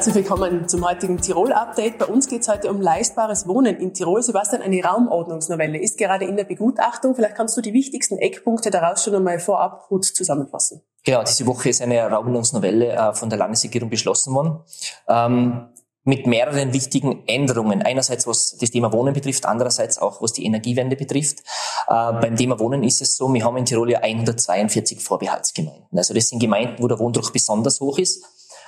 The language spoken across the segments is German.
Herzlich willkommen zum heutigen Tirol-Update. Bei uns geht es heute um leistbares Wohnen in Tirol. Sebastian, eine Raumordnungsnovelle ist gerade in der Begutachtung. Vielleicht kannst du die wichtigsten Eckpunkte daraus schon einmal vorab gut zusammenfassen. Genau, diese Woche ist eine Raumordnungsnovelle äh, von der Landesregierung beschlossen worden. Ähm, mit mehreren wichtigen Änderungen. Einerseits was das Thema Wohnen betrifft, andererseits auch was die Energiewende betrifft. Äh, beim Thema Wohnen ist es so, wir haben in Tirol ja 142 Vorbehaltsgemeinden. Also das sind Gemeinden, wo der Wohndruck besonders hoch ist.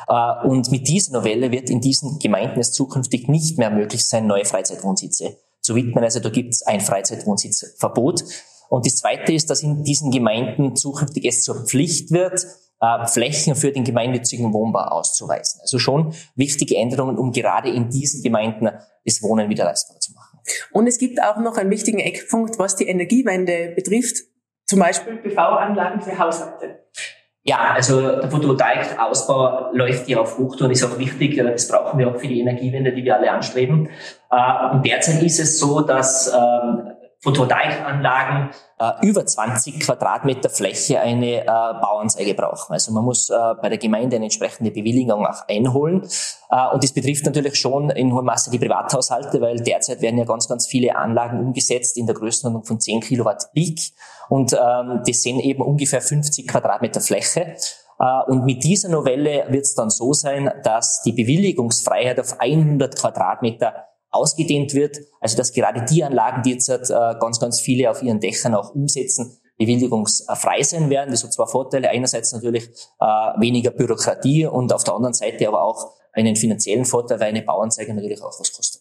Äh, und mit dieser Novelle wird in diesen Gemeinden es zukünftig nicht mehr möglich sein, neue Freizeitwohnsitze zu widmen. Also da gibt es ein Freizeitwohnsitzverbot. Und das Zweite ist, dass in diesen Gemeinden zukünftig es zur Pflicht wird, äh, Flächen für den gemeinnützigen Wohnbau auszuweisen. Also schon wichtige Änderungen, um gerade in diesen Gemeinden das Wohnen wieder leistbar zu machen. Und es gibt auch noch einen wichtigen Eckpunkt, was die Energiewende betrifft, zum Beispiel PV-Anlagen für Haushalte. Ja, also der Photovoltaikausbau läuft ja auf Hochtouren, ist auch wichtig. Das brauchen wir auch für die Energiewende, die wir alle anstreben. Äh, und derzeit ist es so, dass ähm, Photovoltaikanlagen äh, über 20 Quadratmeter Fläche eine äh, Bauanzeige brauchen. Also man muss äh, bei der Gemeinde eine entsprechende Bewilligung auch einholen. Äh, und das betrifft natürlich schon in hoher Masse die Privathaushalte, weil derzeit werden ja ganz, ganz viele Anlagen umgesetzt in der Größenordnung von 10 Kilowatt Peak. Und ähm, das sind eben ungefähr 50 Quadratmeter Fläche. Äh, und mit dieser Novelle wird es dann so sein, dass die Bewilligungsfreiheit auf 100 Quadratmeter ausgedehnt wird. Also dass gerade die Anlagen, die jetzt äh, ganz, ganz viele auf ihren Dächern auch umsetzen, bewilligungsfrei sein werden. Das hat zwar Vorteile. Einerseits natürlich äh, weniger Bürokratie und auf der anderen Seite aber auch einen finanziellen Vorteil, weil eine Bauanzeige natürlich auch was kostet.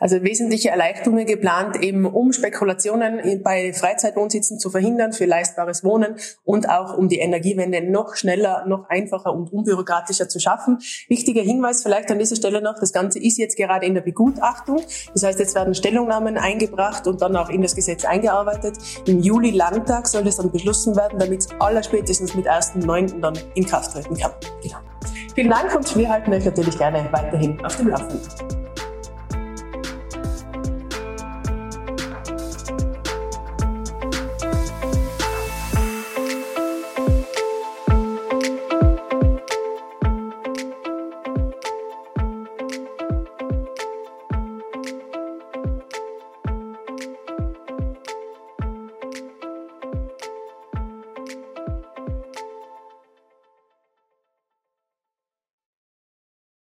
Also wesentliche Erleichterungen geplant, eben um Spekulationen bei Freizeitwohnsitzen zu verhindern für leistbares Wohnen und auch um die Energiewende noch schneller, noch einfacher und unbürokratischer zu schaffen. Wichtiger Hinweis vielleicht an dieser Stelle noch, das Ganze ist jetzt gerade in der Begutachtung. Das heißt, jetzt werden Stellungnahmen eingebracht und dann auch in das Gesetz eingearbeitet. Im Juli Landtag soll das dann beschlossen werden, damit es allerspätestens mit 1.9. dann in Kraft treten kann. Genau. Vielen Dank und wir halten euch natürlich gerne weiterhin auf dem Laufenden.